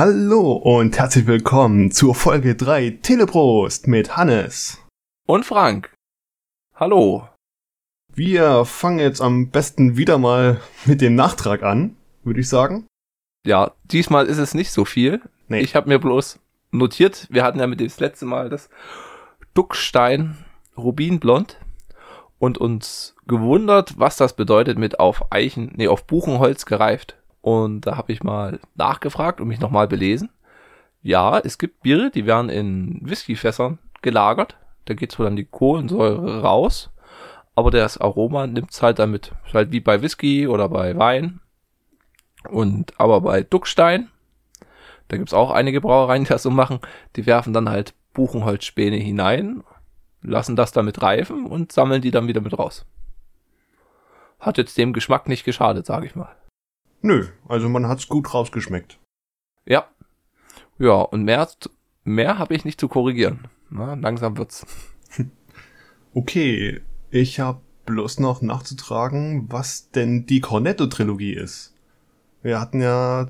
Hallo und herzlich willkommen zur Folge 3 Teleprost mit Hannes. Und Frank. Hallo. Wir fangen jetzt am besten wieder mal mit dem Nachtrag an, würde ich sagen. Ja, diesmal ist es nicht so viel. Nee. Ich habe mir bloß notiert, wir hatten ja mit dem das letzte Mal das Duckstein Rubinblond und uns gewundert, was das bedeutet mit auf Eichen, nee, auf Buchenholz gereift. Und da habe ich mal nachgefragt und mich nochmal belesen. Ja, es gibt Biere, die werden in Whiskyfässern gelagert. Da geht so dann die Kohlensäure raus. Aber das Aroma nimmt's halt damit. Ist halt wie bei Whisky oder bei Wein. Und aber bei Duckstein, da gibt's auch einige Brauereien, die das so machen, die werfen dann halt Buchenholzspäne hinein, lassen das damit reifen und sammeln die dann wieder mit raus. Hat jetzt dem Geschmack nicht geschadet, sage ich mal. Nö, also man hat's gut rausgeschmeckt. Ja. Ja, und mehr, mehr habe ich nicht zu korrigieren. Na, langsam wird's. Okay, ich habe bloß noch nachzutragen, was denn die Cornetto-Trilogie ist. Wir hatten ja,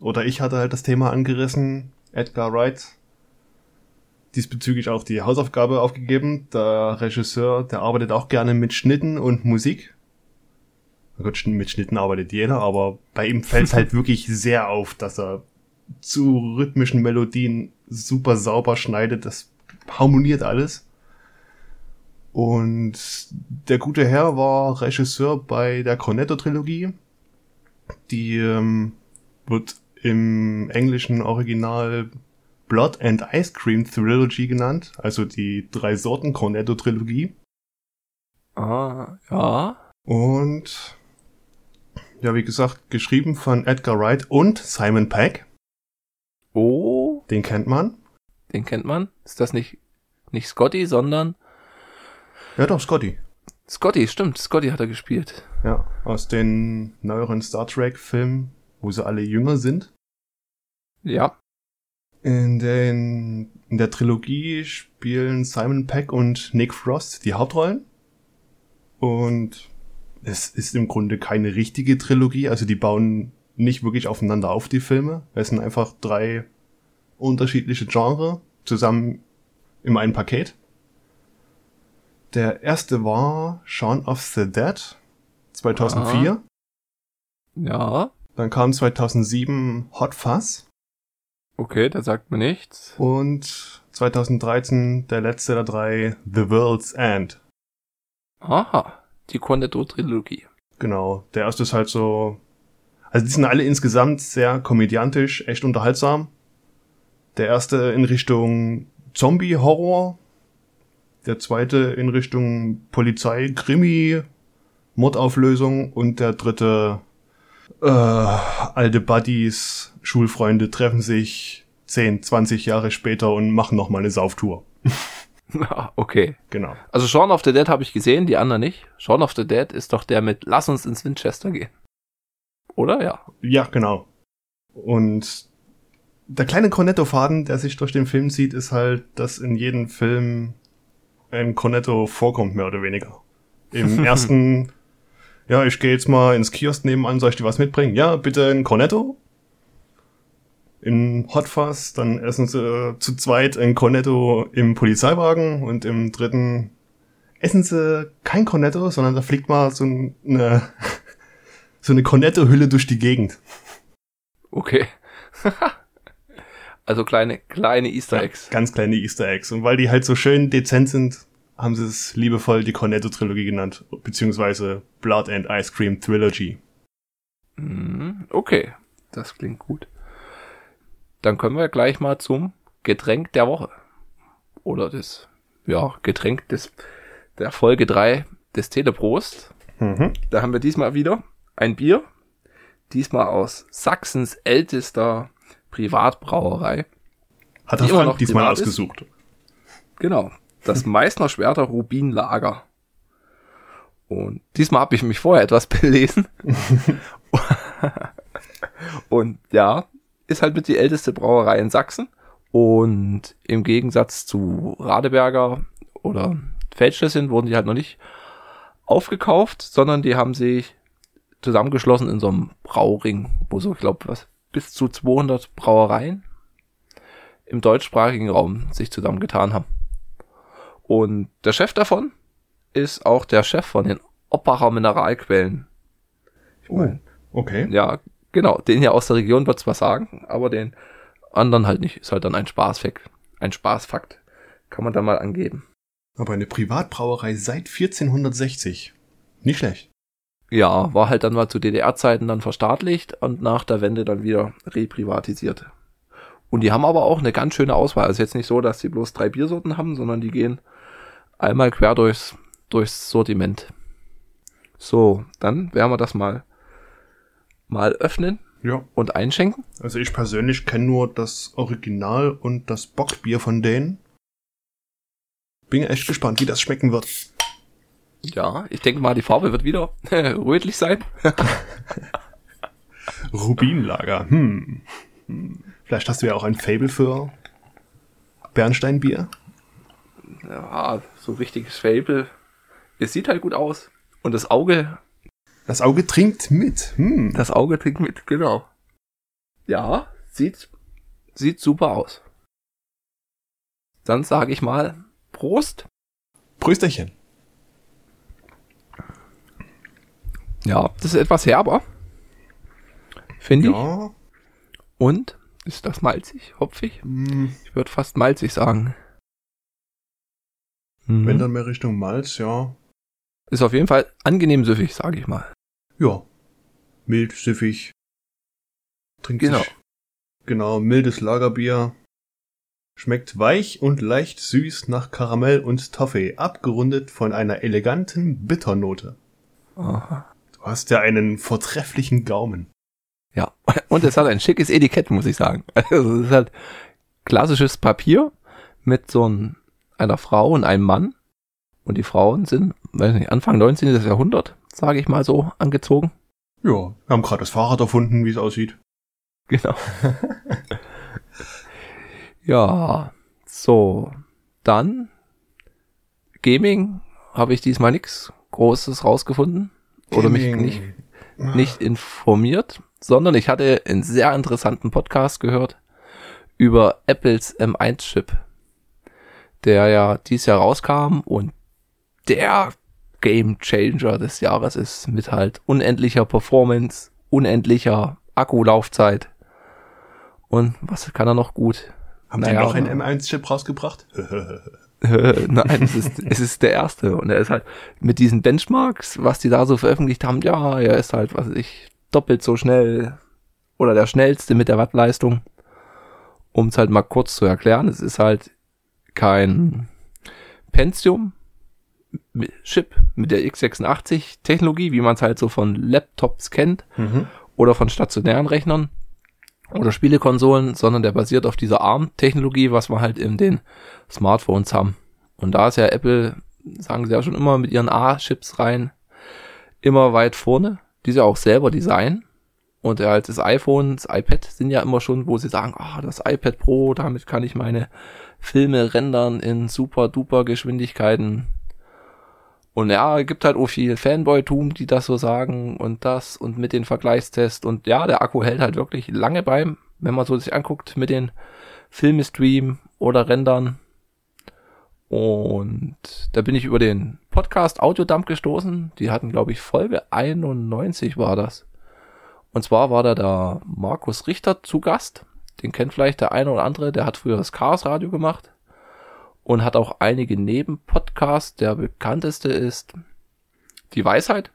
oder ich hatte halt das Thema angerissen, Edgar Wright diesbezüglich auch die Hausaufgabe aufgegeben. Der Regisseur, der arbeitet auch gerne mit Schnitten und Musik. Gut, mit Schnitten arbeitet jeder, aber bei ihm fällt es halt wirklich sehr auf, dass er zu rhythmischen Melodien super sauber schneidet. Das harmoniert alles. Und der gute Herr war Regisseur bei der Cornetto-Trilogie. Die ähm, wird im englischen Original Blood and Ice Cream Trilogy genannt, also die drei Sorten Cornetto Trilogie. Ah, ja. Und ja, wie gesagt, geschrieben von Edgar Wright und Simon Peck. Oh, Den kennt man. den kennt man. Ist das nicht, nicht Scotty, sondern Ja, doch, Scotty. Scotty, stimmt. Scotty hat er gespielt. Ja, aus den neueren Star Trek Filmen, wo sie alle jünger sind. Ja. In, den, in der Trilogie spielen Simon Peck und Nick Frost die Hauptrollen. Und es ist im Grunde keine richtige Trilogie, also die bauen nicht wirklich aufeinander auf, die Filme. Es sind einfach drei unterschiedliche Genre zusammen im einen Paket. Der erste war Shaun of the Dead 2004. Ja. Dann kam 2007 Hot Fuzz. Okay, das sagt mir nichts. Und 2013 der letzte der drei, The World's End. Aha. Die Cornetto-Trilogie. Genau. Der erste ist halt so. Also die sind alle insgesamt sehr komödiantisch, echt unterhaltsam. Der erste in Richtung Zombie-Horror. Der zweite in Richtung Polizei, Krimi, Mordauflösung. Und der dritte, äh, alte Buddies, Schulfreunde treffen sich 10, 20 Jahre später und machen nochmal eine Sauftour. Okay. Genau. Also Shaun of the Dead habe ich gesehen, die anderen nicht. Shaun of the Dead ist doch der mit Lass uns ins Winchester gehen. Oder? Ja. Ja, genau. Und der kleine Cornetto-Faden, der sich durch den Film zieht, ist halt, dass in jedem Film ein Cornetto vorkommt, mehr oder weniger. Im ersten, ja, ich gehe jetzt mal ins Kiosk nebenan, soll ich dir was mitbringen? Ja, bitte ein Cornetto. Im Hot Fuzz, dann essen sie äh, zu zweit ein Cornetto im Polizeiwagen und im dritten essen sie kein Cornetto, sondern da fliegt mal so eine, so eine Cornetto-Hülle durch die Gegend. Okay. also kleine, kleine Easter Eggs. Ganz kleine Easter Eggs. Und weil die halt so schön dezent sind, haben sie es liebevoll die Cornetto-Trilogie genannt, beziehungsweise Blood and Ice Cream Trilogy. Mhm, Okay, das klingt gut. Dann können wir gleich mal zum Getränk der Woche. Oder das, ja, Getränk des, der Folge 3 des Teleprost. Mhm. Da haben wir diesmal wieder ein Bier. Diesmal aus Sachsens ältester Privatbrauerei. Hat Frank noch diesmal ist? ausgesucht. Genau. Das Meißner Schwerter Rubinlager. Und diesmal habe ich mich vorher etwas belesen. Und ja, ist halt mit die älteste Brauerei in Sachsen. Und im Gegensatz zu Radeberger oder Feldschlösschen wurden die halt noch nicht aufgekauft, sondern die haben sich zusammengeschlossen in so einem Brauring, wo so, ich glaube, was bis zu 200 Brauereien im deutschsprachigen Raum sich zusammengetan haben. Und der Chef davon ist auch der Chef von den Oppacher Mineralquellen. Ich Oh, okay. ja, genau, den hier aus der Region wird's was sagen, aber den anderen halt nicht. Ist halt dann ein Spaßfakt. Ein Spaßfakt. Kann man da mal angeben. Aber eine Privatbrauerei seit 1460. Nicht schlecht. Ja, war halt dann mal zu DDR-Zeiten dann verstaatlicht und nach der Wende dann wieder reprivatisiert. Und die haben aber auch eine ganz schöne Auswahl. Also jetzt nicht so, dass sie bloß drei Biersorten haben, sondern die gehen einmal quer durchs, durchs Sortiment. So, dann werden wir das mal, mal öffnen Ja. und einschenken. Also ich persönlich kenne nur das Original und das Bockbier von denen. Bin echt gespannt, wie das schmecken wird. Ja, ich denke mal, die Farbe wird wieder rötlich sein. Rubinlager. Hm. Hm. Vielleicht hast du ja auch ein Fable für Bernsteinbier. Ja, so richtiges Fable. Es sieht halt gut aus. Und das Auge, Das Auge trinkt mit. Hm. das Auge trinkt mit, genau. Ja, sieht, sieht super aus. Dann sage ich mal Prost. Prösterchen. Ja, das ist etwas herber. Finde ich. Ja. Und ist das malzig, hopfig? Hm. Ich würde fast malzig sagen. Mhm. Wenn dann mehr Richtung Malz, ja. Ist auf jeden Fall angenehm süffig, sage ich mal. Ja. Mild, süffig. Trinkt Genau. sich. Genau, mildes Lagerbier. Schmeckt weich und leicht süß nach Karamell und Toffee, abgerundet von einer eleganten Bitternote. Aha. Du hast ja einen vortrefflichen Gaumen. Ja, und es hat ein schickes Etikett, muss ich sagen. Also es ist halt klassisches Papier mit so ein, einer Frau und einem Mann. Und die Frauen sind, weiß nicht, Anfang 19. Jahrhundert, sage ich mal so, angezogen. Ja, wir haben gerade das Fahrrad erfunden, wie es aussieht. Genau. ja, so. Dann Gaming habe ich diesmal nichts Großes rausgefunden. Oder mich Gaming. nicht nicht informiert, sondern ich hatte einen sehr interessanten Podcast gehört über Apples M1-Chip, der ja dieses Jahr rauskam und der Game Changer des Jahres ist mit halt unendlicher Performance, unendlicher Akkulaufzeit. Und was kann er noch gut? Haben Naja, die noch einen aber- M1-Chip rausgebracht? Nein, es ist, es ist der erste. Und er ist halt mit diesen Benchmarks, was die da so veröffentlicht haben, ja, er ist halt, was weiß ich, doppelt so schnell oder der schnellste mit der Wattleistung. Um es halt mal kurz zu erklären, es ist halt kein Pentium mit Chip mit der x86 Technologie, wie man es halt so von Laptops kennt mhm. oder von stationären Rechnern oder Spielekonsolen, sondern der basiert auf dieser ARM-Technologie, was wir halt in den Smartphones haben. Und da ist ja Apple, sagen sie ja schon immer mit ihren A-Chips rein, immer weit vorne, die sie auch selber designen. Und ja, halt das iPhone, das iPad sind ja immer schon, wo sie sagen, ah, das iPad Pro, damit kann ich meine Filme rendern in super duper Geschwindigkeiten. Und ja, gibt halt auch viel Fanboy-Tum, die das so sagen und das und mit den Vergleichstests. Und ja, der Akku hält halt wirklich lange beim, wenn man so sich anguckt mit den Filmestream oder Rendern. Und da bin ich über den Podcast Audiodump gestoßen. Die hatten, glaube ich, Folge 91 war das. Und zwar war da der Markus Richter zu Gast. Den kennt vielleicht der eine oder andere. Der hat früher das Chaos Radio gemacht und hat auch einige Nebenpodcasts. Der bekannteste ist Die Weisheit,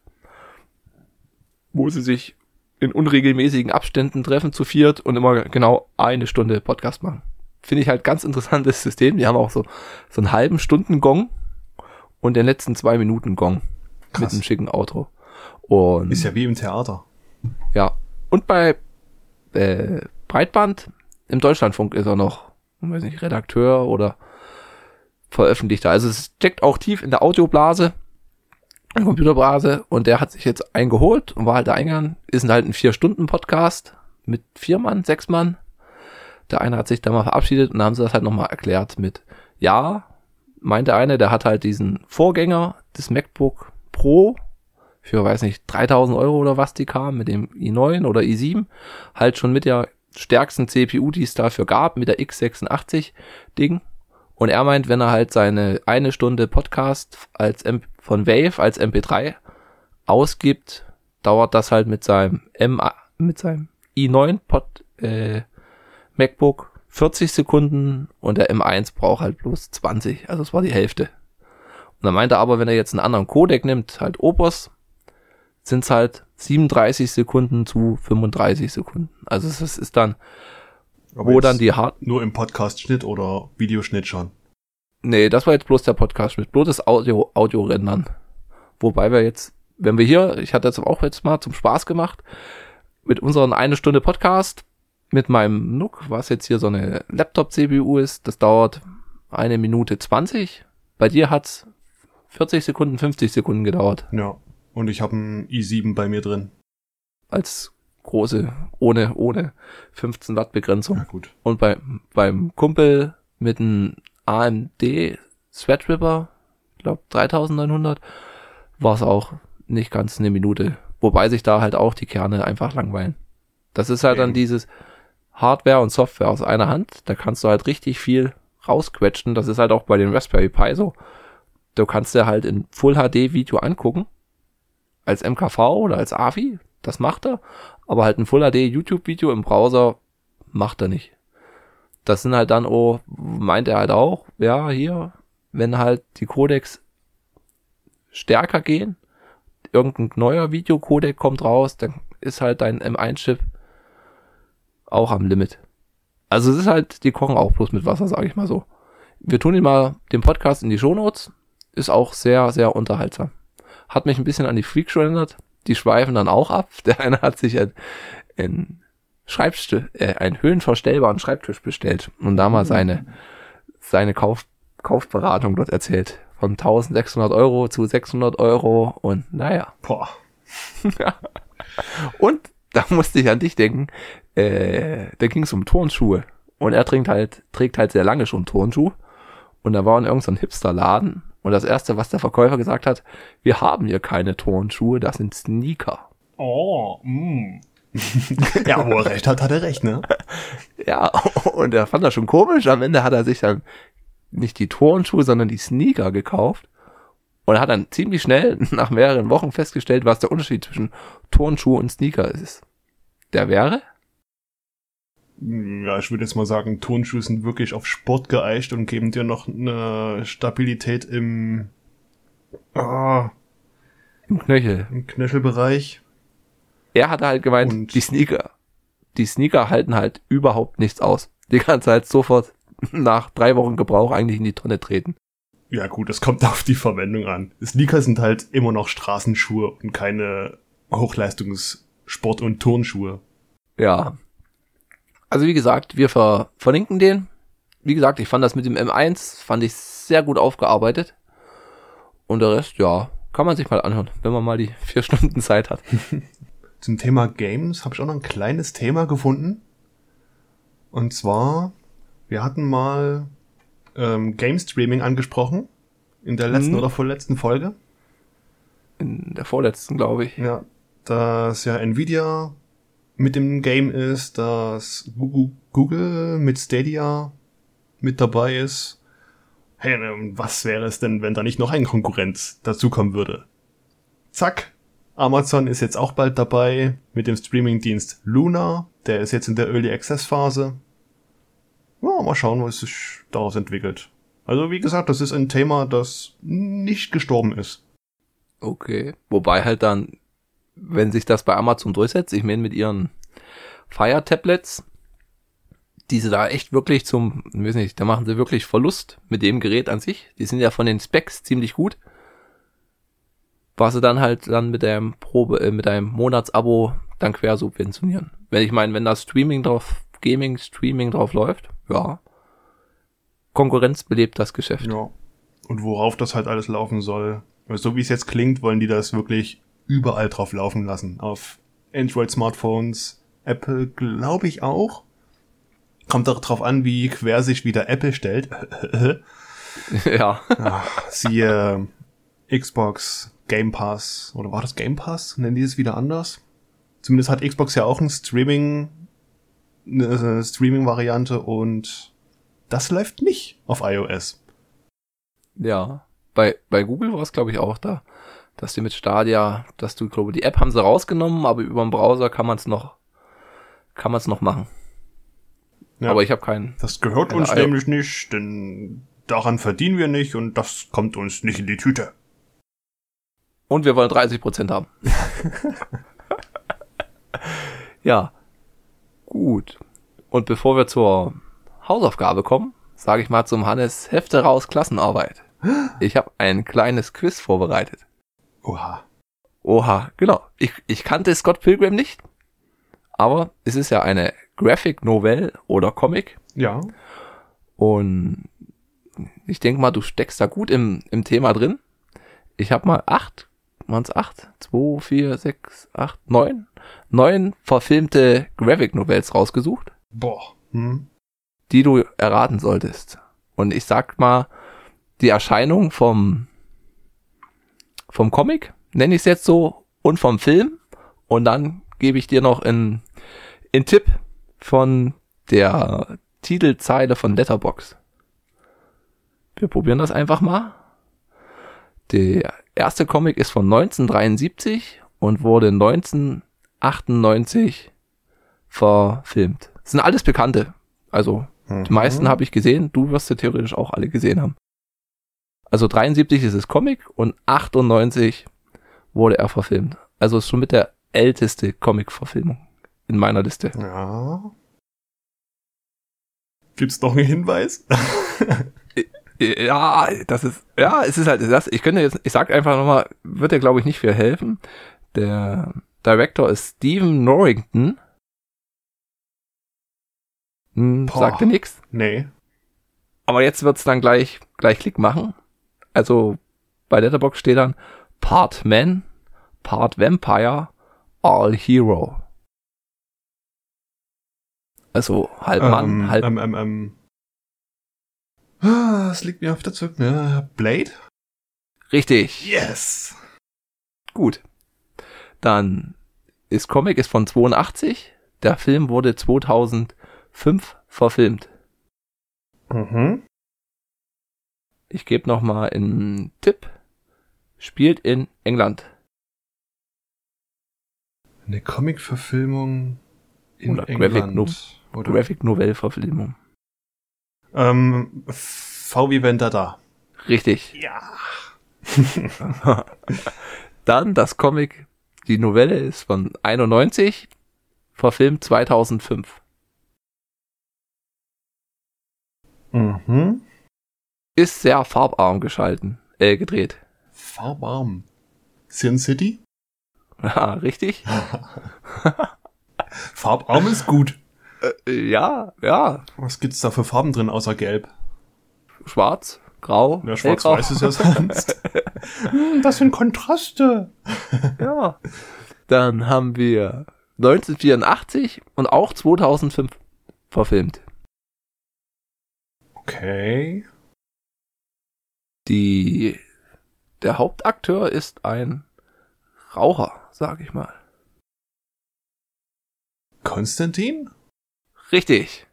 wo sie sich in unregelmäßigen Abständen treffen zu viert und immer genau eine Stunde Podcast machen. Finde ich halt ganz interessantes System. Die haben auch so, so einen halben Stunden Gong und den letzten zwei Minuten Gong mit Krass. einem schicken Outro. Und Ist ja wie im Theater. ja. Und bei äh, Breitband im Deutschlandfunk ist er noch, weiß nicht, Redakteur oder Veröffentlichter. Also es steckt auch tief in der Audioblase, in der Computerblase und der hat sich jetzt eingeholt und war halt da eingegangen. Ist halt ein Vier-Stunden-Podcast mit vier Mann, sechs Mann. Der eine hat sich da mal verabschiedet und dann haben sie das halt nochmal erklärt mit, ja, meinte eine, der hat halt diesen Vorgänger des MacBook Pro für, weiß nicht, 3000 Euro oder was die kam, mit dem i9 oder i7, halt schon mit der stärksten CPU, die es dafür gab, mit der x86 Ding. Und er meint, wenn er halt seine eine Stunde Podcast als M von Wave als MP3 ausgibt, dauert das halt mit seinem M mit seinem i9 Pod, äh, MacBook 40 Sekunden und der M1 braucht halt bloß 20. Also es war die Hälfte. Und dann meinte er aber, wenn er jetzt einen anderen Codec nimmt, halt Opus, sind es halt 37 Sekunden zu 35 Sekunden. Also es ist dann, Aber wo dann die Hard Nur im Podcast-Schnitt oder Videoschnitt schon. Nee, das war jetzt bloß der Podcast mit bloß das Audio, Audio rendern. Wobei wir jetzt, wenn wir hier, ich hatte das auch jetzt mal zum Spaß gemacht, mit unseren eine Stunde Podcast, mit meinem NUC, was jetzt hier so eine Laptop-CPU ist, das dauert eine Minute 20. Bei dir hat's 40 Sekunden, 50 Sekunden gedauert. Ja. Und ich habe ein i7 bei mir drin. Als große, ohne, ohne 15 Watt Begrenzung. Ja, gut. Und bei, beim Kumpel mit einem AMD Threadripper, ich glaube 3900, war es auch nicht ganz eine Minute. Wobei sich da halt auch die Kerne einfach langweilen. Das ist halt dann Eben. dieses Hardware und Software aus einer Hand. Da kannst du halt richtig viel rausquetschen. Das ist halt auch bei den Raspberry Pi so. Du kannst dir halt in Full HD Video angucken. Als MKV oder als AVI. Das macht er. Aber halt ein Full HD YouTube Video im Browser macht er nicht. Das sind halt dann, oh, meint er halt auch, ja, hier, wenn halt die Codecs stärker gehen, irgendein neuer Videocodec kommt raus, dann ist halt dein M1-Chip auch am Limit. Also es ist halt, die kochen auch bloß mit Wasser, sage ich mal so. Wir tun ihn mal den Podcast in die Shownotes. Ist auch sehr, sehr unterhaltsam. Hat mich ein bisschen an die Freakshow erinnert. Die schweifen dann auch ab. Der eine hat sich ein, ein Schreibtisch, äh, einen höhenverstellbaren Schreibtisch bestellt und da mal seine, seine Kauf, Kaufberatung dort erzählt. Von 1600 Euro zu 600 Euro und naja. Boah. Und da musste ich an dich denken, äh, da ging es um Turnschuhe. Und er trägt halt, trägt halt sehr lange schon Turnschuhe. Und da war in irgendeinem Hipsterladen. Und das erste, was der Verkäufer gesagt hat, wir haben hier keine Turnschuhe, das sind Sneaker. Oh, mm. ja, wo er recht hat, hat er recht, ne? Ja, und er fand das schon komisch. Am Ende hat er sich dann nicht die Turnschuhe, sondern die Sneaker gekauft. Und er hat dann ziemlich schnell, nach mehreren Wochen festgestellt, was der Unterschied zwischen Turnschuh und Sneaker ist. Der wäre? Ja, ich würde jetzt mal sagen, Turnschuhe sind wirklich auf Sport geeicht und geben dir noch eine Stabilität im, ah, Im Knöchel. im Knöchelbereich. Er hat halt gemeint, Und- die Sneaker, die Sneaker halten halt überhaupt nichts aus. Die kannst du halt sofort nach drei Wochen Gebrauch eigentlich in die Tonne treten. Ja gut, es kommt auf die Verwendung an. Sneaker sind halt immer noch Straßenschuhe und keine Hochleistungssport- und Turnschuhe. Ja. Also wie gesagt, wir ver verlinken den. Wie gesagt, ich fand das mit dem M1, fand ich sehr gut aufgearbeitet. Und der Rest, ja, kann man sich mal anhören, wenn man mal die vier Stunden Zeit hat. Zum Thema Games habe ich auch noch ein kleines Thema gefunden. Und zwar, wir hatten mal ähm, Game Streaming angesprochen. In der letzten Mhm. oder vorletzten Folge. In der vorletzten, glaube ich. Ja. Dass ja Nvidia mit dem Game ist, dass Google, mit Stadia mit dabei ist. Hey, ähm, was wäre es denn, wenn da nicht noch ein Konkurrent dazukommen würde? Zack. Amazon ist jetzt auch bald dabei mit dem Streamingdienst Luna. Der ist jetzt in der Early Access Phase. Ja, mal schauen, was sich daraus entwickelt. Also wie gesagt, das ist ein Thema, das nicht gestorben ist. Okay. Wobei halt dann, wenn sich das bei Amazon durchsetzt, ich meine mit ihren Fire Tablets, die sie da echt wirklich zum, weiß nicht, da machen sie wirklich Verlust mit dem Gerät an sich. Die sind ja von den Specs ziemlich gut. Was sie dann halt dann mit einem Probe, äh, mit einem Monatsabo dann quer subventionieren. Wenn ich meine, wenn das Streaming drauf, Gaming, Streaming drauf läuft, ja. Konkurrenz belebt das Geschäft. Ja. Und worauf das halt alles laufen soll. Weil So wie es jetzt klingt, wollen die das wirklich überall drauf laufen lassen. Auf Android-Smartphones, Apple glaube ich auch. Kommt auch drauf an, wie quer sich wieder Apple stellt. ja. Ach, siehe Xbox, Game Pass. Oder war das Game Pass? Nennen die es wieder anders? Zumindest hat Xbox ja auch ein Streaming, eine Streaming-Variante und das läuft nicht auf iOS. Ja. Bei, bei Google war es, glaube ich, auch da, dass die mit Stadia, dass du, glaube die App haben sie rausgenommen, aber über den Browser kann man es noch, kann man es noch machen. Ja. Aber ich habe keinen. Das gehört uns iO- nämlich nicht, denn daran verdienen wir nicht und das kommt uns nicht in die Tüte. Und wir wollen 30% haben. ja. Gut. Und bevor wir zur Hausaufgabe kommen, sage ich mal zum Hannes Hefte raus Klassenarbeit. Ich habe ein kleines Quiz vorbereitet. Oha. Oha, genau. Ich, ich kannte Scott Pilgrim nicht, aber es ist ja eine Graphic Novel oder Comic Ja. und ich denke mal, du steckst da gut im, im Thema drin. Ich habe mal acht, waren es acht? Zwei, vier, sechs, acht, neun? Neun verfilmte Graphic Novels rausgesucht, Boah. Hm. die du erraten solltest. Und ich sag mal, die Erscheinung vom, vom Comic, nenne ich es jetzt so, und vom Film. Und dann gebe ich dir noch einen, einen Tipp von der Titelzeile von Letterbox. Wir probieren das einfach mal. Der erste Comic ist von 1973 und wurde 1998 verfilmt. Das sind alles Bekannte. Also die meisten habe ich gesehen. Du wirst sie theoretisch auch alle gesehen haben. Also 73 ist es Comic und 98 wurde er verfilmt. Also ist schon mit der älteste Comic-Verfilmung in meiner Liste. Ja. Gibt's noch einen Hinweis? Ja, das ist, ja, es ist halt das. Ich könnte jetzt, ich sag einfach nochmal, wird dir glaube ich nicht viel helfen. Der Director ist Stephen Norrington. Hm, Boah. sagt dir nix. nee. Aber jetzt wird's dann gleich, gleich Klick machen. Also bei Letterbox steht dann Part Man, Part Vampire, All Hero. Also halb Mann, ähm, halb. Ähm, ähm, ähm. Ah, es liegt mir auf der Zunge. Ne? Blade? Richtig. Yes! Gut. Dann ist Comic ist von 82. Der Film wurde 2005 verfilmt. Mhm. Ich gebe noch mal einen Tipp. Spielt in England. Eine Comic-Verfilmung in Oder Graphic England. No- Oder Graphic Novell Verfilmung. ähm, V wie Vendetta. Richtig. Ja. Dann das Comic, die Novelle ist von 91, verfilmt 2005. Mhm. Ist sehr farbarm geschalten, äh, gedreht. Farbarm. Sin City? Ja, richtig? Farbarm ist gut. Äh, ja, ja. Was gibt's da für Farben drin außer Gelb? Schwarz, grau, Ja, schwarz-weiß ist ja sonst. Hm, das sind Kontraste. Ja. Dann haben wir 1984 und auch 2005 verfilmt. Okay. Die, der Hauptakteur ist ein Raucher, sag ich mal. Konstantin? Richtig.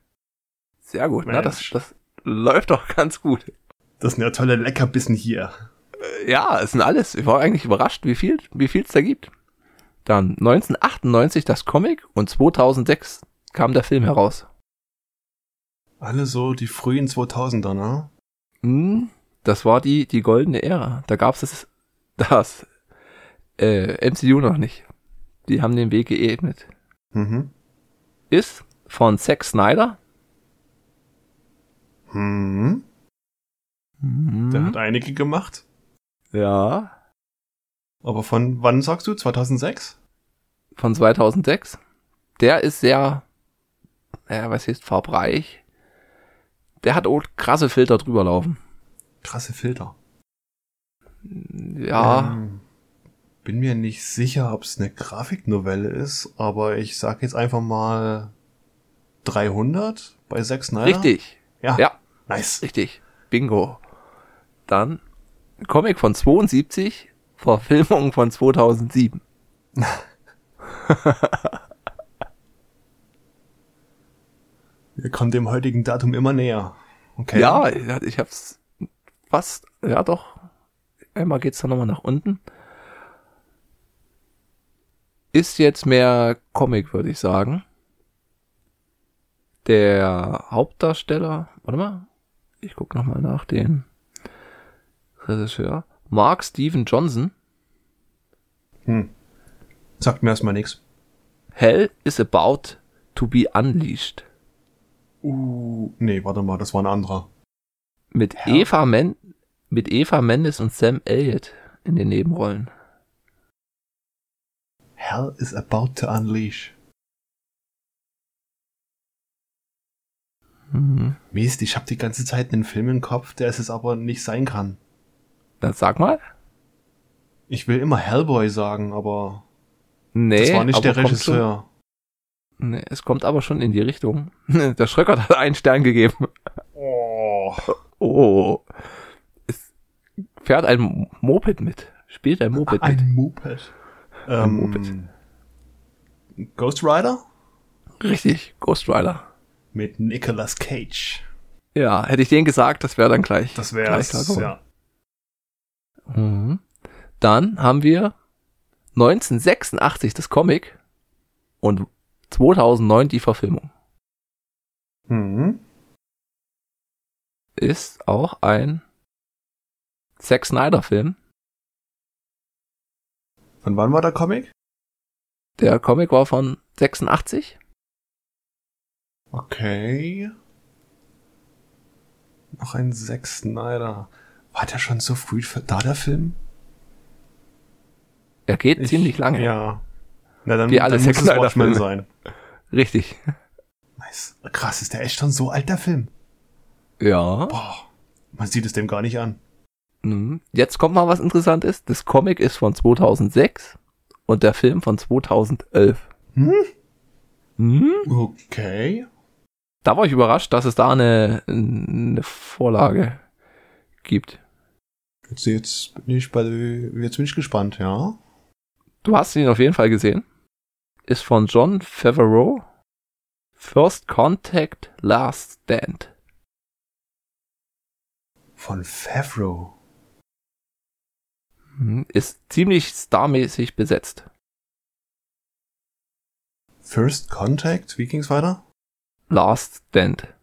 Sehr gut, na, das, Mensch. das läuft doch ganz gut. Das sind ja tolle Leckerbissen hier. Äh, Ja, es sind alles. Ich war eigentlich überrascht, wie viel wie viel es da gibt. Dann 1998 das Comic und 2006 kam der Film heraus. Alle so die frühen 2000er, ne? Hm, das war die die goldene Ära. Da gab's das das äh, MCU noch nicht. Die haben den Weg geebnet. Mhm. Ist von Zack Snyder. Hm. Der hat einige gemacht. ja, Aber von wann sagst du? 2006? von 2006. Der ist sehr, ja, was heißt farbreich. Der hat auch krasse Filter drüber laufen. Krasse Filter. Ja, Ähm, bin mir nicht sicher, ob es eine Grafiknovelle ist, aber ich sag jetzt einfach mal 300 bei 6 Snyder. richtig. Ja. Ja, Nice. richtig. Bingo. Dann Comic von 72 Verfilmung von 2007. Wir kommen dem heutigen Datum immer näher. Okay. Ja, ich hab's fast, ja doch. Einmal geht's dann nochmal nach unten. Ist jetzt mehr Comic, würde ich sagen. Der Hauptdarsteller, warte mal, ich guck nochmal nach den Regisseur. Mark Steven Johnson. Hm. Sagt mir erstmal nichts. Hell is about to be unleashed. Uh, nee, warte mal, das war ein anderer. Mit Hell? Eva Men mit Eva Mendes und Sam Elliott in den Nebenrollen. Hell is about to unleash. Mhm. Mist, ich habe die ganze Zeit einen Film im Kopf, der es aber nicht sein kann. Dann sag mal. Ich will immer Hellboy sagen, aber Nee, das war nicht der Regisseur. Schon, nee, es kommt aber schon in die Richtung. Der Schröckert hat einen Stern gegeben. Oh. Oh. Es fährt ein Moped mit. Spielt ein Moped mit. Ein Moped. Ein Ähm, Moped. Ghost Rider? Richtig, Ghost Rider. Mit Nicolas Cage. Ja, hätte ich den gesagt, das wäre dann gleich. Das gleich wäre ja. Mhm. Dann haben wir 1986 das Comic und 2009 die Verfilmung. Mhm. Ist auch ein Zack Snyder Film. Von wann war der Comic? Der Comic war von 86. Okay. Noch ein Zack Snyder. War der schon so früh da, der Film? Er geht Ich- ziemlich lange. Ja. Na, dann, Wie alle dann Zack muss es Watchmen sein. Richtig. Nice. Krass, ist der echt schon so alt, der Film? Ja. Boah. Man sieht es dem gar nicht an. Mhm. Jetzt kommt mal was Interessantes. Das Comic ist von 2006 und der Film von 2011. Hm? Mhm. Okay. Da war ich überrascht, dass es da eine, eine Vorlage gibt. Jetzt, jetzt bin ich bei, jetzt bin ich gespannt, ja. Du hast ihn auf jeden Fall gesehen. Ist von John Favreau. First Contact, Last Stand. Von Favreau. Mhm. Ist ziemlich starmäßig besetzt. First Contact, wie ging's weiter? Last Stand.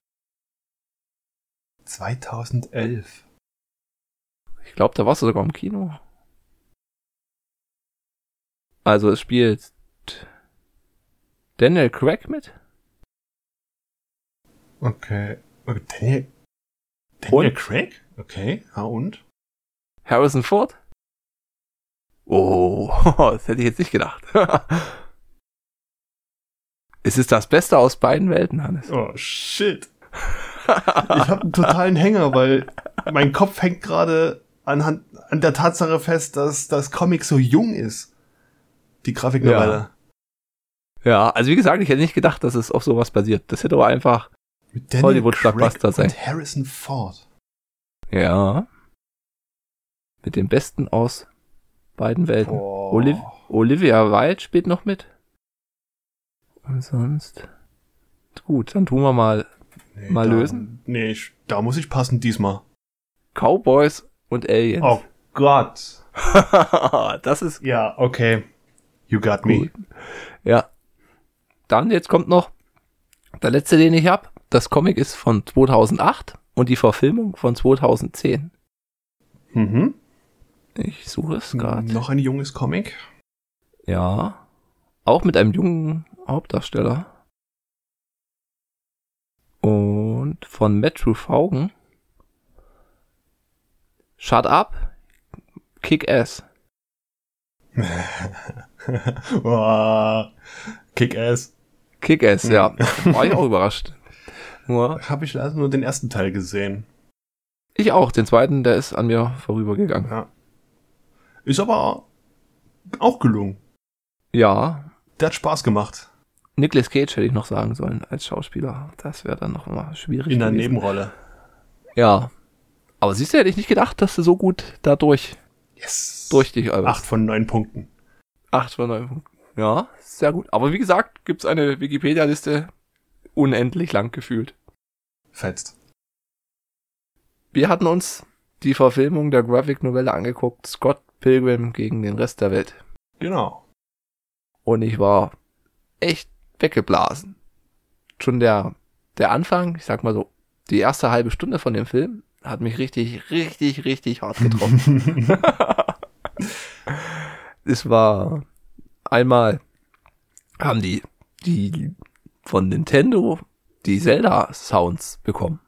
2011. Ich glaube, da warst du sogar im Kino. Also es spielt Daniel Craig mit. Okay. okay. Daniel, Daniel Und? Craig? Okay, ja und? Harrison Ford. Oh, das hätte ich jetzt nicht gedacht. es ist das Beste aus beiden Welten, Hannes. Oh, shit. Ich habe einen totalen Hänger, weil mein Kopf hängt gerade anhand an der Tatsache fest, dass das Comic so jung ist. Die Grafiknovelle. Ja, also wie gesagt, ich hätte nicht gedacht, dass es auf sowas basiert. Das hätte aber einfach, Hollywood-Blockbuster sein. Und Harrison Ford. Ja, mit dem Besten aus beiden Welten. Oliv Olivia Wilde spielt noch mit. Und sonst. Gut, dann tun wir mal Nee, Mal da, lösen? Nee, ich, da muss ich passen diesmal. Cowboys und Aliens. Oh Gott. das ist Ja, okay. You got me. gut. Ja. Dann, jetzt kommt noch der letzte, den ich habe. Das Comic ist von 2008 und die Verfilmung von 2010. Mhm. Ich suche es gerade. Noch ein junges Comic. Ja. Auch mit einem jungen Hauptdarsteller. Und von Matthew Faugen. Shut up. Kick Ass. Boah. Kick-Ass. Kick Ass, ja. War ich auch überrascht. Nur, Habe ich leider nur den ersten Teil gesehen. ich auch. Den zweiten, der ist an mir vorübergegangen. Ja. Ist aber auch gelungen. Ja. Der hat Spaß gemacht. Nicolas Cage hätte ich noch sagen sollen als Schauspieler. Das wäre dann noch mal schwierig. In der gewesen. Nebenrolle. Ja. Aber siehst du, hätte ich nicht gedacht, dass du so gut dadurch Yes. Durch dich, Albert. Acht von neun Punkten. Acht von neun Punkten. Ja, sehr gut. Aber wie gesagt, gibt's eine Wikipedia-Liste unendlich lang gefühlt. Fetzt. Wir hatten uns die Verfilmung der Graphic-Novelle angeguckt, Scott Pilgrim gegen den Rest der Welt. Genau. Und ich war echt weggeblasen. Schon der, der Anfang, ich sag mal so, die erste halbe Stunde von dem Film hat mich richtig, richtig, richtig hart getroffen. es war einmal haben die, die von Nintendo die Zelda-Sounds bekommen.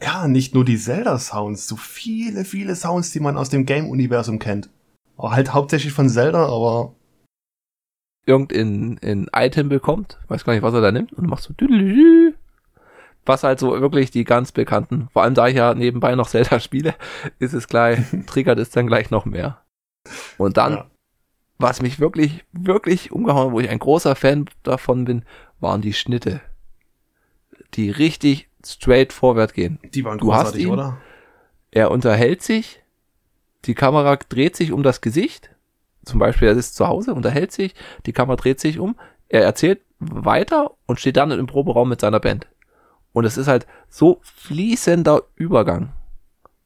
Ja, nicht nur die Zelda-Sounds, so viele, viele Sounds, die man aus dem Game-Universum kennt. Auch halt hauptsächlich von Zelda, aber irgendein ein Item bekommt, weiß gar nicht, was er da nimmt, und macht so was halt so wirklich die ganz bekannten, vor allem da ich ja nebenbei noch Zelda spiele, ist es gleich, triggert es dann gleich noch mehr. Und dann, Ja. was mich wirklich, wirklich umgehauen, wo ich ein großer Fan davon bin, waren die Schnitte. Die richtig straight vorwärts gehen. die waren Du hast großartig, ihn? oder? Er unterhält sich, die Kamera dreht sich um das Gesicht, zum Beispiel er ist zu Hause, unterhält sich, die Kamera dreht sich um, er erzählt weiter und steht dann im Proberaum mit seiner Band. Und es ist halt so fließender Übergang.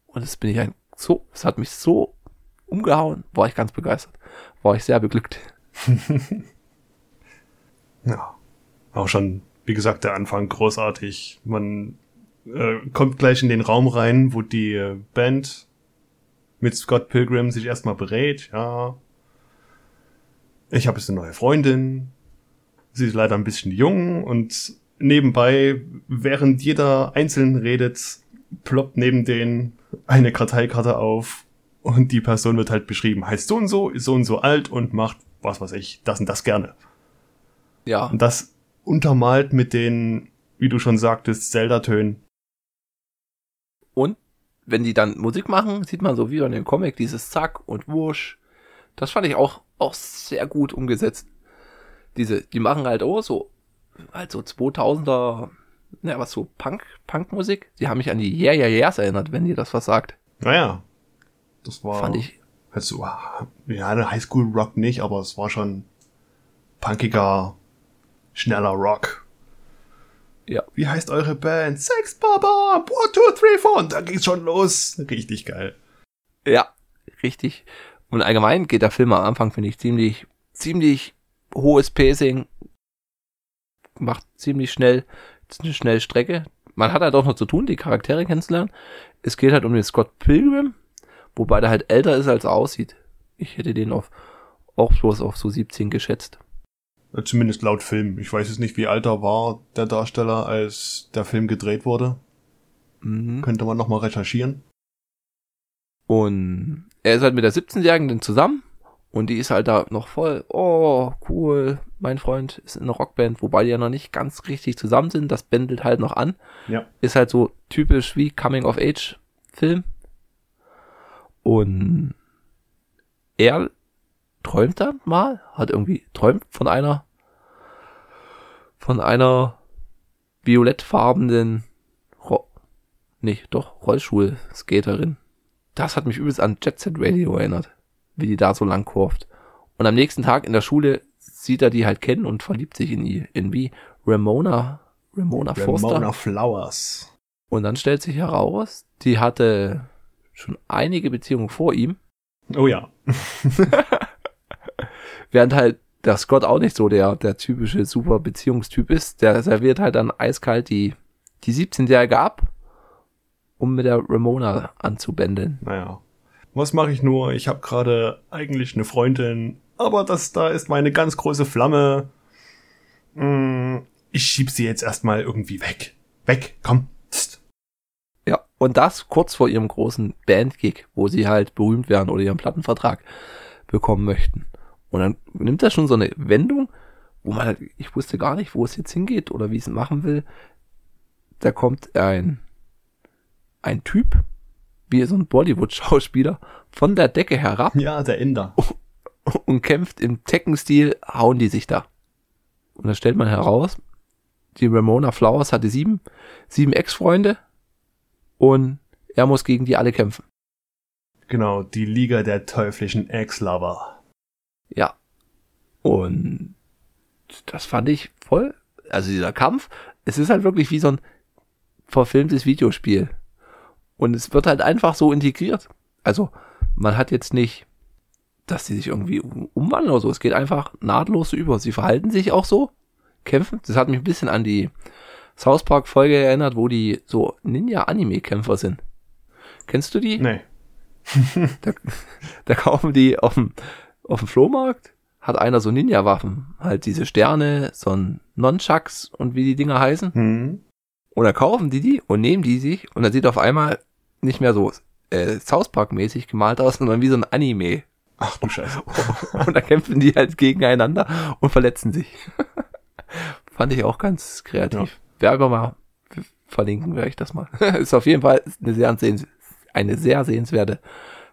Und das bin ich ein so, es hat mich so umgehauen, war ich ganz begeistert, war ich sehr beglückt. Ja. Auch schon, wie gesagt, der Anfang großartig. Man äh, kommt gleich in den Raum rein, wo die äh, Band mit Scott Pilgrim sich erstmal berät. Ja, ich habe jetzt eine neue Freundin. Sie ist leider ein bisschen jung und nebenbei, während jeder einzeln redet, ploppt neben denen eine Karteikarte auf und die Person wird halt beschrieben, heißt so und so, ist so und so alt und macht was weiß ich, das und das gerne. Ja, Und das untermalt mit den, wie du schon sagtest, Zelda-Tönen. Und wenn die dann Musik machen, sieht man so wie in dem Comic dieses Zack und Wusch. Das fand ich auch, auch sehr gut umgesetzt. Diese, die machen halt auch so, halt so 2000er, ja, was so Punk, Punkmusik. Die haben mich an die Yeah Yeah Yeahs erinnert, wenn dir das was sagt. Naja, das war Fand ich, halt so, ja, eine Highschool-Rock nicht, aber es war schon punkiger, schneller Rock. ja. Wie heißt eure Band? Sex Baba, one, two, three, four. Und da ging's schon los. Richtig geil. Ja, richtig. Und allgemein geht der Film am Anfang, finde ich, ziemlich, ziemlich hohes Pacing. Macht ziemlich schnell, eine schnelle Strecke. Man hat halt auch noch zu tun, die Charaktere kennenzulernen. Es geht halt um den Scott Pilgrim, wobei der halt älter ist, als er aussieht. Ich hätte den auf, auch bloß auf so 17 geschätzt. Zumindest laut Film. Ich weiß jetzt nicht, wie alt er war, der Darsteller, als der Film gedreht wurde. Mhm. Könnte man nochmal recherchieren. Und er ist halt mit der 17-Jährigen dann zusammen und die ist halt da noch voll, oh, cool, mein Freund ist in einer Rockband, wobei die ja noch nicht ganz richtig zusammen sind, das bändelt halt noch an. Ja. Ist halt so typisch wie Coming-of-Age-Film. Und er träumt dann mal, hat irgendwie träumt von einer, von einer violettfarbenen, Ro nicht, doch, Rollstuhl-Skaterin. Das hat mich übelst an Jet Set Radio erinnert, wie die da so lang kurft. Und am nächsten Tag in der Schule sieht er die halt kennen und verliebt sich in die, in wie Ramona, Ramona, Foster. Ramona Flowers. Und dann stellt sich heraus, die hatte schon einige Beziehungen vor ihm, Oh ja. während halt der Scott auch nicht so der, der typische super Beziehungstyp ist. Der serviert halt dann eiskalt die, die 17-Jährige ab, um mit der Ramona anzubändeln. Naja. Was mache ich nur? Ich habe gerade eigentlich eine Freundin, aber das da ist meine ganz große Flamme. Hm, Ich schieb sie jetzt erstmal irgendwie weg. Weg, komm. Psst. Ja, und das kurz vor ihrem großen Bandgig, wo sie halt berühmt werden oder ihren Plattenvertrag bekommen möchten. Und dann nimmt das schon so eine Wendung, wo man halt, ich wusste gar nicht, wo es jetzt hingeht oder wie es machen will. Da kommt ein, ein Typ, wie so ein Bollywood-Schauspieler, von der Decke herab Ja, der Inder. und kämpft im Tekken-Stil, hauen die sich da. Und dann stellt man heraus, die Ramona Flowers hatte sieben, sieben Ex-Freunde und er muss gegen die alle kämpfen. Genau, die Liga der teuflischen Ex-Lover. Ja. Und das fand ich voll. Also dieser Kampf, es ist halt wirklich wie so ein verfilmtes Videospiel. Und es wird halt einfach so integriert. Also man hat jetzt nicht, dass sie sich irgendwie umwandeln oder so. Es geht einfach nahtlos über. Sie verhalten sich auch so, kämpfen. Das hat mich ein bisschen an die South Park Folge erinnert, wo die so Ninja-Anime-Kämpfer sind. Kennst du die? Nee. da, da kaufen die auf dem, auf dem Flohmarkt, hat einer so Ninja-Waffen. Halt diese Sterne, so ein Nunchucks und wie die Dinger heißen. Hm. Und dann kaufen die die und nehmen die sich und dann sieht auf einmal nicht mehr so äh, South Park-mäßig gemalt aus, sondern wie so ein Anime. Ach du Scheiße. und dann kämpfen die halt gegeneinander und verletzen sich. Fand ich auch ganz kreativ. Ja. Wer aber mal verlinken, werde ich das mal. ist auf jeden Fall eine sehr, sehens eine sehr sehenswerte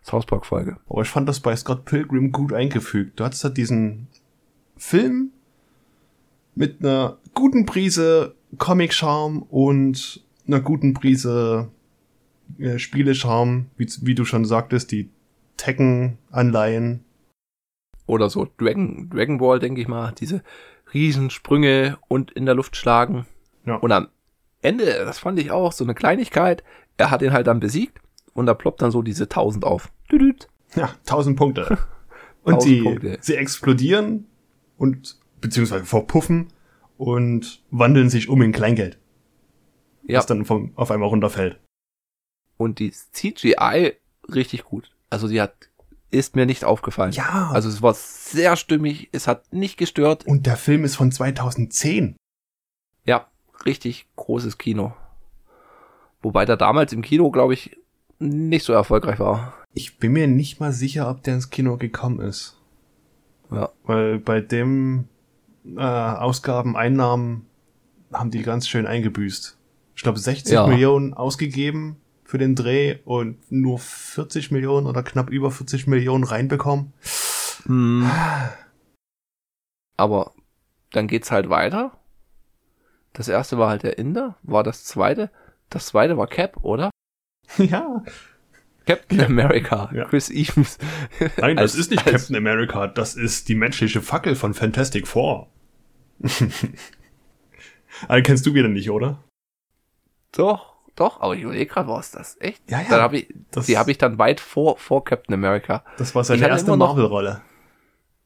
South Park Folge. Aber ich fand das bei Scott Pilgrim gut eingefügt. Du hattest halt diesen Film mit einer guten Prise Comic-Charme und einer guten Prise äh, Spiele-Charme, wie, wie du schon sagtest, die Tekken-Anleihen. Oder so Dragon, Dragon Ball, denke ich mal, diese Riesensprünge und in der Luft schlagen. Ja. Und am Ende, das fand ich auch, so eine Kleinigkeit, er hat ihn halt dann besiegt und da ploppt dann so diese 1000 auf. Düdüt. Ja, 1000 Punkte. Und 1000 sie, Punkte. sie explodieren und beziehungsweise verpuffen und wandeln sich um in Kleingeld, Ja, das dann vom, auf einmal runterfällt. und die CGI richtig gut. Also die hat, ist mir nicht aufgefallen. Ja, Also es war sehr stimmig, es hat nicht gestört. und der Film ist von 2010. Ja, richtig großes Kino. Wobei der damals im Kino, glaube ich, nicht so erfolgreich war. Ich bin mir nicht mal sicher, ob der ins Kino gekommen ist. Ja. Weil bei dem äh, Ausgaben, Einnahmen haben die ganz schön eingebüßt. Ich glaube 60 Ja. Millionen ausgegeben für den Dreh und nur 40 Millionen oder knapp über 40 Millionen reinbekommen. Hm. Aber dann geht's halt weiter. Das erste war halt der Inder, war das zweite. Das zweite war Cap, oder? ja. Captain America, Ja. Chris Evans. Nein, das Als- ist nicht Captain America, das ist die menschliche Fackel von Fantastic Four. Alle kennst du wieder nicht, oder? Doch, doch, aber ich überlege gerade, war es das? Echt? Ja, ja. Dann hab ich, Das- die habe ich dann weit vor, vor Captain America. Das war seine erste Marvel-Rolle.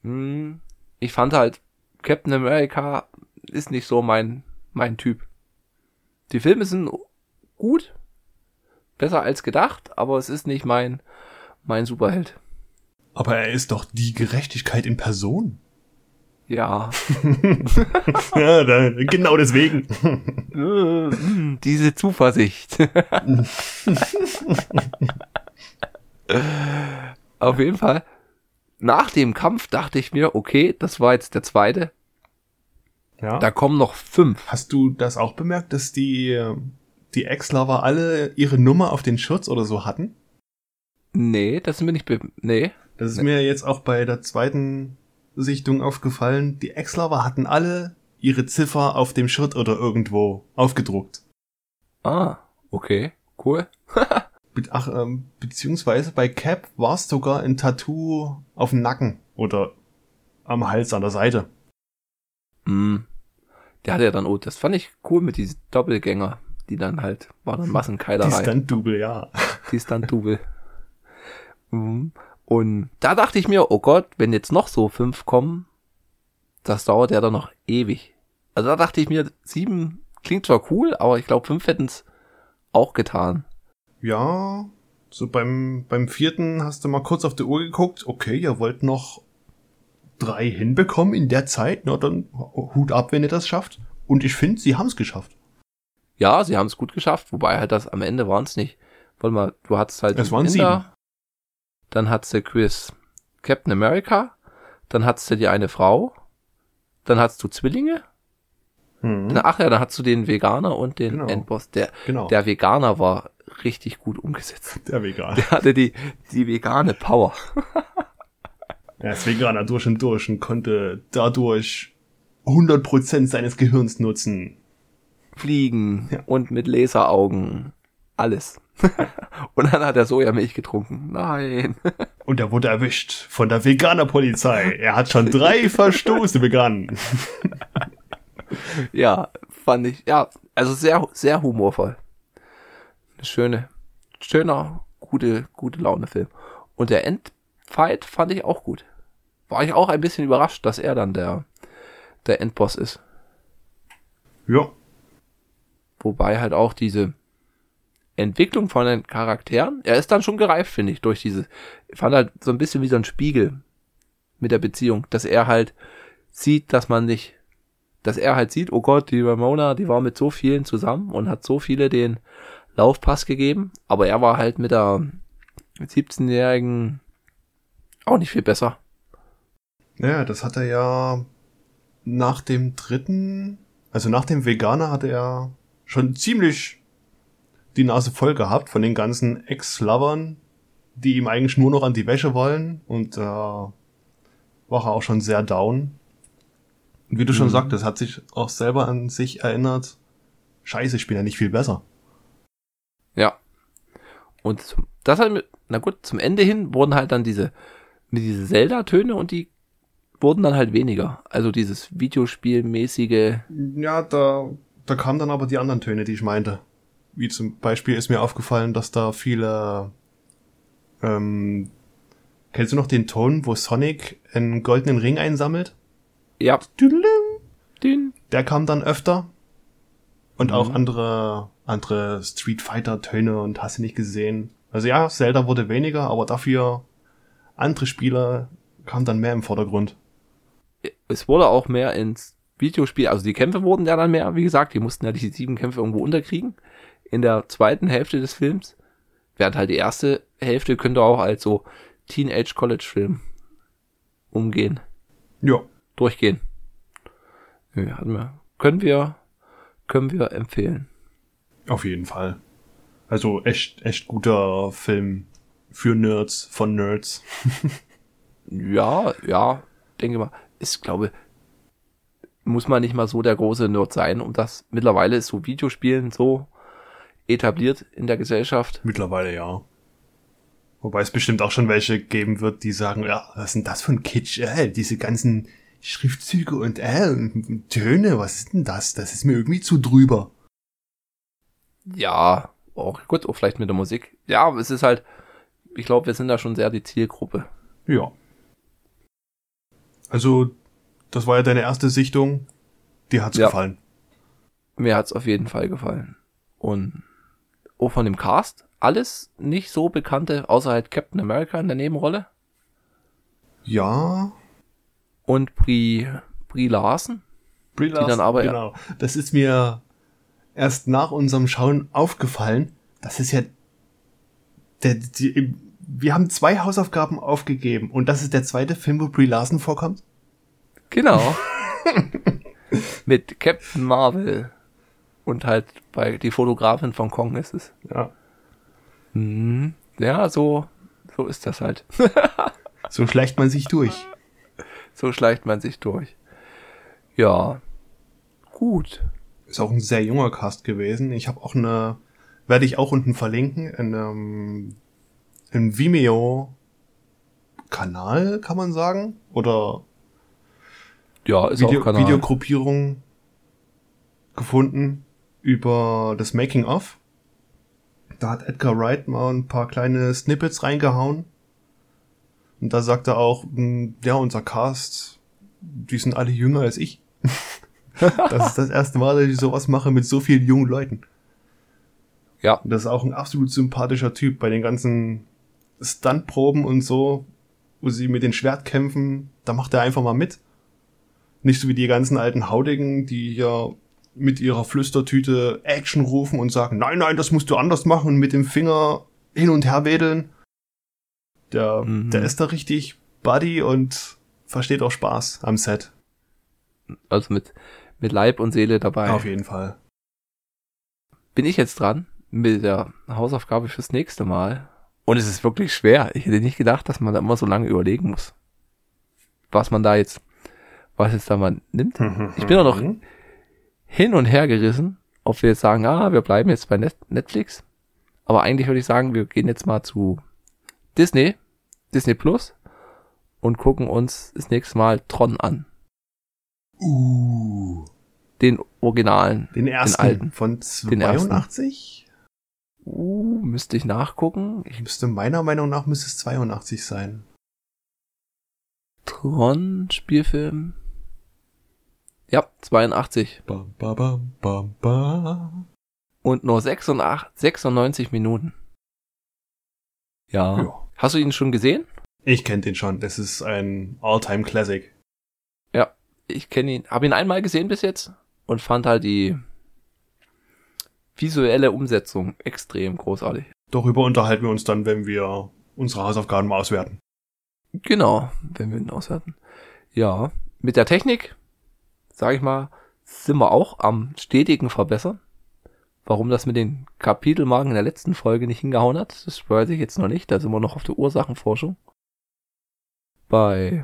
Hm, ich fand halt, Captain America ist nicht so mein, mein Typ. Die Filme sind gut, besser als gedacht, aber es ist nicht mein, mein Superheld. Aber er ist doch die Gerechtigkeit in Person. Ja, ja, da, genau deswegen. Diese Zuversicht. Auf jeden Fall, nach dem Kampf dachte ich mir, okay, das war jetzt der zweite, Ja. da kommen noch fünf. Hast du das auch bemerkt, dass die, äh, die Ex-Lover alle ihre Nummer auf den Schurz oder so hatten? Nee, das ist mir nicht, be nee. Das ist Nee. mir jetzt auch bei der zweiten Sichtung aufgefallen. Die Ex-Lover hatten alle ihre Ziffer auf dem Shirt oder irgendwo aufgedruckt. Ah, okay, cool. Be ach, ähm, beziehungsweise bei Cap war es sogar ein Tattoo auf dem Nacken oder am Hals an der Seite. Hm. Der hatte ja dann, oh, das fand ich cool mit diesen Doppelgänger, die dann halt, war dann Die Massenkeilerei. Stunt-Double, ja. die Stunt-Double. Mhm. Und da dachte ich mir, oh Gott, wenn jetzt noch so fünf kommen, das dauert ja dann noch ewig. Also da dachte ich mir, sieben klingt zwar cool, aber ich glaube, fünf hätten es auch getan. Ja, so beim, beim vierten hast du mal kurz auf die Uhr geguckt. Okay, ihr wollt noch drei hinbekommen in der Zeit. Na, dann Hut ab, wenn ihr das schafft. Und ich finde, sie haben es geschafft. Ja, sie haben es gut geschafft, wobei halt das am Ende waren es nicht. Warte mal, du hattest halt Es waren Inder, dann hattest du Chris Captain America, dann hattest du die eine Frau, dann hattest du Zwillinge, Hm, ach ja, dann hattest du den Veganer und den Genau. Endboss. Der, genau, der Veganer war richtig gut umgesetzt. der Veganer. Der hatte die, die vegane Power. Er ist Veganer durch und durch und konnte dadurch 100% seines Gehirns nutzen. Fliegen Ja. und mit Laseraugen. Alles. und dann hat er Sojamilch getrunken. Nein. Und er wurde erwischt von der Veganer-Polizei. Er hat schon drei Verstoße begangen. ja, fand ich, ja, also sehr, sehr humorvoll. Eine schöne, schöner, gute, gute Laune-Film. Und der Endfight fand ich auch gut. War ich auch ein bisschen überrascht, dass er dann der, der Endboss ist. Ja. Wobei halt auch diese Entwicklung von den Charakteren, er ist dann schon gereift, finde ich, durch diese, ich fand halt so ein bisschen wie so ein Spiegel mit der Beziehung, dass er halt sieht, dass man nicht, dass er halt sieht, oh Gott, die Ramona, die war mit so vielen zusammen und hat so viele den Laufpass gegeben, aber er war halt mit der 17-Jährigen auch nicht viel besser. Ja, das hat er ja nach dem dritten, also nach dem Veganer hatte er schon ziemlich die Nase voll gehabt von den ganzen Ex-Lovern, die ihm eigentlich nur noch an die Wäsche wollen und äh, war er auch schon sehr down. Und wie du schon mhm. sagtest, hat sich auch selber an sich erinnert, scheiße, ich bin ja nicht viel besser. Ja. Und das halt, na gut, zum Ende hin wurden halt dann diese, diese Zelda-Töne und die wurden dann halt weniger. Also dieses Videospielmäßige. Ja, da, da kamen dann aber die anderen Töne, die ich meinte. Wie zum Beispiel ist mir aufgefallen, dass da viele, ähm, kennst du noch den Ton, wo Sonic einen goldenen Ring einsammelt? Ja. Der kam dann öfter. Und mhm. auch andere, andere Street Fighter Töne und hast du nicht gesehen. Also ja, Zelda wurde weniger, aber dafür andere Spieler kamen dann mehr im Vordergrund. Es wurde auch mehr ins Videospiel, also die Kämpfe wurden ja dann mehr, wie gesagt, die mussten ja die sieben Kämpfe irgendwo unterkriegen. In der zweiten Hälfte des Films. Während halt die erste Hälfte könnte auch als so Teenage-College-Film umgehen. Ja. Durchgehen. Ja, können wir, können wir empfehlen. Auf jeden Fall. Also echt, echt guter Film für Nerds, von Nerds. ja, ja, denke mal. Ich glaube, muss man nicht mal so der große Nerd sein, um das mittlerweile ist so Videospielen so etabliert in der Gesellschaft. Mittlerweile ja. Wobei es bestimmt auch schon welche geben wird, die sagen, ja, was ist denn das für ein Kitsch? Äh, diese ganzen Schriftzüge und äh, Töne, was ist denn das? Das ist mir irgendwie zu drüber. Ja, auch gut, auch vielleicht mit der Musik. Ja, aber es ist halt, ich glaube, wir sind da schon sehr die Zielgruppe. Ja. Also, das war ja deine erste Sichtung. Dir hat's ja. gefallen. Mir hat's auf jeden Fall gefallen. Und auch von dem Cast, alles nicht so bekannte, außer halt Captain America in der Nebenrolle. Ja. Und Brie, Brie Larson. Brie Larson, die dann aber, genau. Das ist mir erst nach unserem Schauen aufgefallen. Das ist ja der, die, wir haben zwei Hausaufgaben aufgegeben und das ist der zweite Film, wo Brie Larson vorkommt. Genau. Mit Captain Marvel. Und halt bei die Fotografin von Kong ist es. Ja. Mhm. Ja, so, so ist das halt. so schleicht man sich durch. So schleicht man sich durch. Ja. Gut. Ist auch ein sehr junger Cast gewesen. Ich habe auch eine, werde ich auch unten verlinken, in einem, im Vimeo Kanal, kann man sagen? Oder ja, ist Video, auch Kanal. Videogruppierung gefunden über das Making of. Da hat Edgar Wright mal ein paar kleine Snippets reingehauen. Und da sagt er auch, hm, ja, unser Cast, die sind alle jünger als ich. das ist das erste Mal, dass ich sowas mache mit so vielen jungen Leuten. Ja. Und das ist auch ein absolut sympathischer Typ bei den ganzen Stuntproben und so, wo sie mit den Schwertkämpfen, da macht er einfach mal mit. Nicht so wie die ganzen alten Haudigen, die ja mit ihrer Flüstertüte Action rufen und sagen, nein, nein, das musst du anders machen und mit dem Finger hin und her wedeln. Der, mhm. der ist da richtig Buddy und versteht auch Spaß am Set. Also mit, mit Leib und Seele dabei. Auf jeden Fall. Bin ich jetzt dran mit der Hausaufgabe fürs nächste Mal. Und es ist wirklich schwer. Ich hätte nicht gedacht, dass man da immer so lange überlegen muss. Was man da jetzt was jetzt da mal nimmt. Mhm. Ich bin auch noch hin und her gerissen, ob wir jetzt sagen, ah, wir bleiben jetzt bei Net Netflix. Aber eigentlich würde ich sagen, wir gehen jetzt mal zu Disney, Disney Plus und gucken uns das nächste Mal Tron an. Uh. Den Originalen. Den ersten alten. von Den ersten. 82? Uh, müsste ich nachgucken. Ich, Müsste meiner Meinung nach müsste es 82 sein. Tron Spielfilm. Ja, 82. Bam, bam, bam, bam, bam. Und nur 86, 96 Minuten. Ja. Ja. Hast du ihn schon gesehen? Ich kenne den schon. Das ist ein All-Time Classic. Ich kenne ihn, habe ihn einmal gesehen bis jetzt und fand halt die visuelle Umsetzung extrem großartig. Darüber unterhalten wir uns dann, wenn wir unsere Hausaufgaben mal auswerten. Genau, wenn wir ihn auswerten. Ja, mit der Technik, sage ich mal, sind wir auch am stetigen Verbessern. Warum das mit den Kapitelmarken in der letzten Folge nicht hingehauen hat, das weiß ich jetzt noch nicht. Da sind wir noch auf der Ursachenforschung. Bei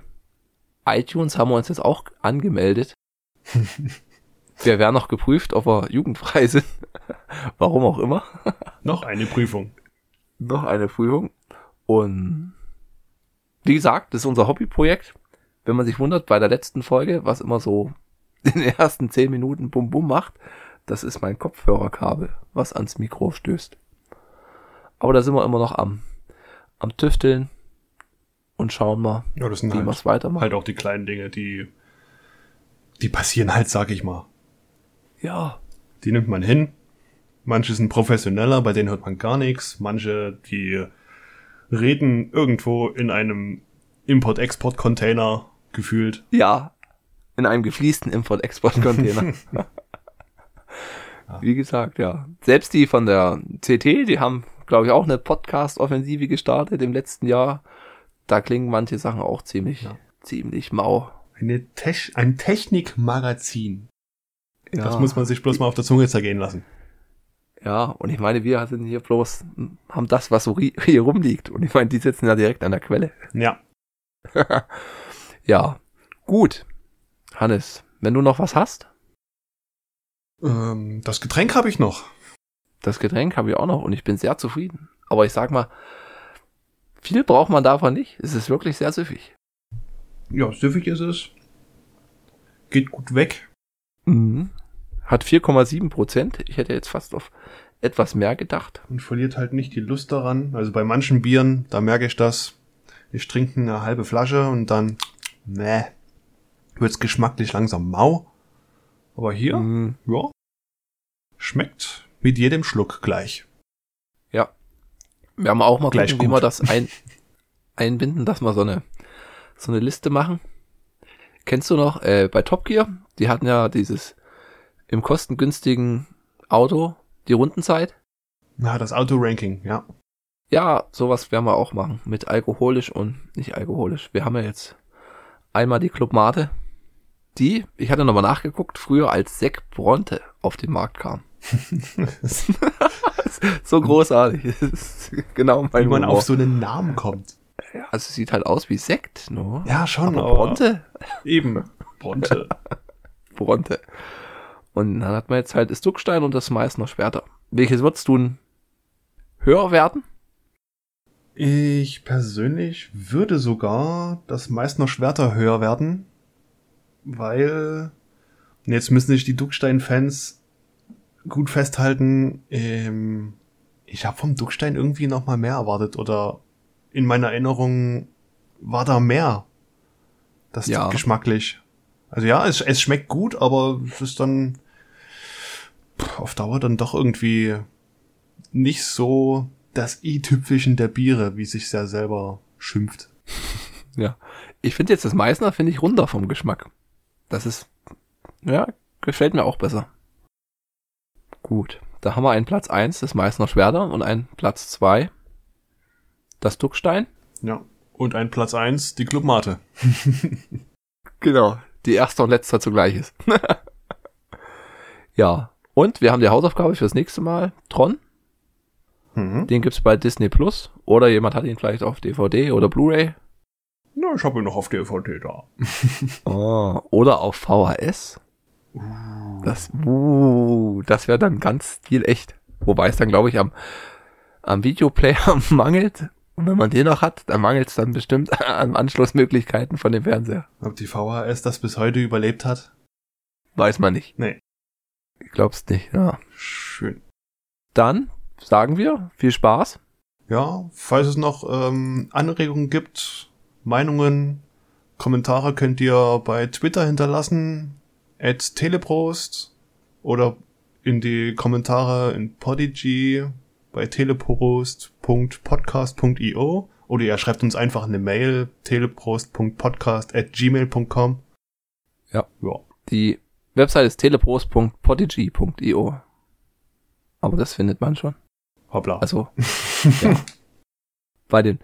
iTunes haben wir uns jetzt auch angemeldet. wir werden noch geprüft, ob wir jugendfrei sind. Warum auch immer. Noch eine Prüfung. noch eine Prüfung. Und wie gesagt, das ist unser Hobbyprojekt. Wenn man sich wundert, bei der letzten Folge, was immer so in den ersten zehn Minuten Bum Bum macht, das ist mein Kopfhörerkabel, was ans Mikro stößt. Aber da sind wir immer noch am, am Tüfteln und schauen mal, Ja, das sind wie wir halt, es weitermachen. halt auch die kleinen Dinge, die, die passieren halt, sag ich mal. Ja, Die nimmt man hin. Manche sind professioneller, bei denen hört man gar nichts. Manche, die reden irgendwo in einem Import-Export-Container gefühlt. ja, in einem gefliesten Import-Export-Container. Wie gesagt, ja. Selbst die von der CT, die haben, glaube ich, auch eine Podcast-Offensive gestartet im letzten Jahr. Da klingen manche Sachen auch ziemlich, Ja. ziemlich mau. Eine Tech ein Technikmagazin. Ja, Das muss man sich bloß mal auf der Zunge zergehen lassen. Ja, und ich meine, wir sind hier bloß, haben das, was so hier rumliegt. Und ich meine, die sitzen ja direkt an der Quelle. Ja. Ja, gut. Hannes, wenn du noch was hast, Ähm, das Getränk habe ich noch. das Getränk habe ich auch noch und ich bin sehr zufrieden. Aber ich sag mal, viel braucht man davon nicht. Es ist wirklich sehr süffig. Ja, süffig ist es. Geht gut weg. Mhm. Hat 4,7 Prozent. Ich hätte jetzt fast auf etwas mehr gedacht. Und verliert halt nicht die Lust daran. Also bei manchen Bieren, da merke ich das. Ich trinke eine halbe Flasche und dann, ne, wird's geschmacklich langsam mau. Aber hier, Mhm. ja, schmeckt mit jedem Schluck gleich. Ja. Wir haben auch mal Gleich gucken, wie wir das ein, einbinden, dass wir so eine, so eine Liste machen. Kennst du noch, äh, bei Top Gear, die hatten ja dieses im kostengünstigen Auto, die Rundenzeit. Ja, das Autoranking, ja. Ja, sowas werden wir auch machen. Mit alkoholisch und nicht alkoholisch. Wir haben ja jetzt einmal die Club Mate, die, ich hatte nochmal nachgeguckt, früher als Sekt Bronte auf den Markt kam. so großartig. Genau mein Wie man Humor. auf so einen Namen kommt. Ja, also es sieht halt aus wie Sekt, ne? Ja, schon, aber aber Bronte? eben. Bronte. Bronte. Und dann hat man jetzt halt das Duckstein und das Meißner Schwerter. Welches würdest du höher werden? Ich persönlich würde sogar das Meißner Schwerter höher werden, weil und jetzt müssen sich die Duckstein-Fans gut festhalten. Ähm, ich habe vom Duckstein irgendwie noch mal mehr erwartet oder in meiner Erinnerung war da mehr. Das ist Ja. geschmacklich. Also ja, es, es schmeckt gut, aber es ist dann pff, auf Dauer dann doch irgendwie nicht so das i-Tüpfelchen der Biere, wie sich ja selber schimpft. Ja. Ich finde jetzt das Meißner, finde ich runder vom Geschmack. Das ist, ja, gefällt mir auch besser. Gut. Da haben wir einen Platz eins das Meißner Schwerter, und einen Platz zwei das Duckstein. Ja. Und ein Platz eins die Clubmate. Genau. Die erste und letzte zugleich ist. ja. Und wir haben die Hausaufgabe fürs nächste Mal. Tron. Mhm. Den gibt's bei Disney Plus. Oder jemand hat ihn vielleicht auf DVD oder Blu-ray. Na, ich habe ihn noch auf DVD da. Oh, oder auf VHS. Das, uh, das wäre dann ganz stilecht. Wobei es dann, glaube ich, am, am Videoplayer mangelt. Und wenn man den noch hat, dann mangelt es dann bestimmt an Anschlussmöglichkeiten von dem Fernseher. Ob die VHS das bis heute überlebt hat? Weiß man nicht. Nee. Ich glaub's nicht, ja. Schön. Dann sagen wir viel Spaß. Ja, falls es noch ähm, Anregungen gibt, Meinungen, Kommentare könnt ihr bei Twitter hinterlassen, at teleprost oder in die Kommentare in Podigy bei teleprost.podcast.io oder ihr schreibt uns einfach eine Mail teleprost.podcast at gmail.com. Ja. Ja. Die Website ist teleprost.podigy.io. Aber das findet man schon. Hoppla. Also, ja. Bei den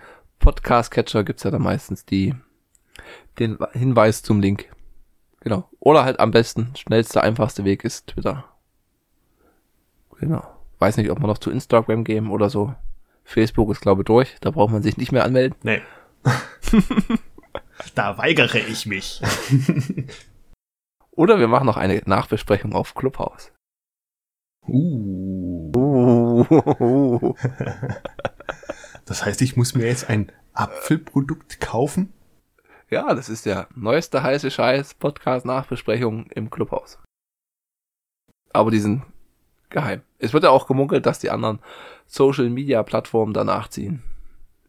Podcast-Catcher gibt's ja da meistens die, den Hinweis zum Link. Genau. Oder halt am besten, schnellster, einfachste Weg ist Twitter. Genau. Weiß nicht, ob wir noch zu Instagram gehen oder so. Facebook ist, glaube ich, durch. Da braucht man sich nicht mehr anmelden. Nee. da weigere ich mich. Oder wir machen noch eine Nachbesprechung auf Clubhouse. Uh. Uh. Das heißt, ich muss mir jetzt ein Apfelprodukt kaufen? Ja, das ist der neueste heiße Scheiß Podcast Nachbesprechung im Clubhaus. Aber die sind geheim. Es wird ja auch gemunkelt, dass die anderen Social Media Plattformen danach ziehen.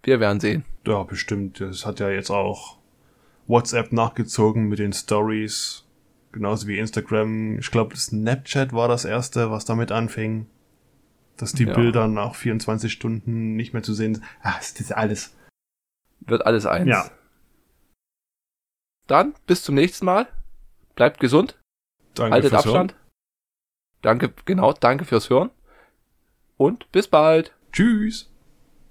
Wir werden sehen. Ja, bestimmt. Das hat ja jetzt auch WhatsApp nachgezogen mit den Stories. Genauso wie Instagram. Ich glaube, Snapchat war das erste, was damit anfing. Dass die Ja. Bilder nach 24 Stunden nicht mehr zu sehen sind. Ah, das ist alles. Wird alles eins. Ja. Dann bis zum nächsten Mal. Bleibt gesund. Danke haltet fürs Abstand. Danke, genau, danke fürs Hören. Und bis bald. Hören. Tschüss.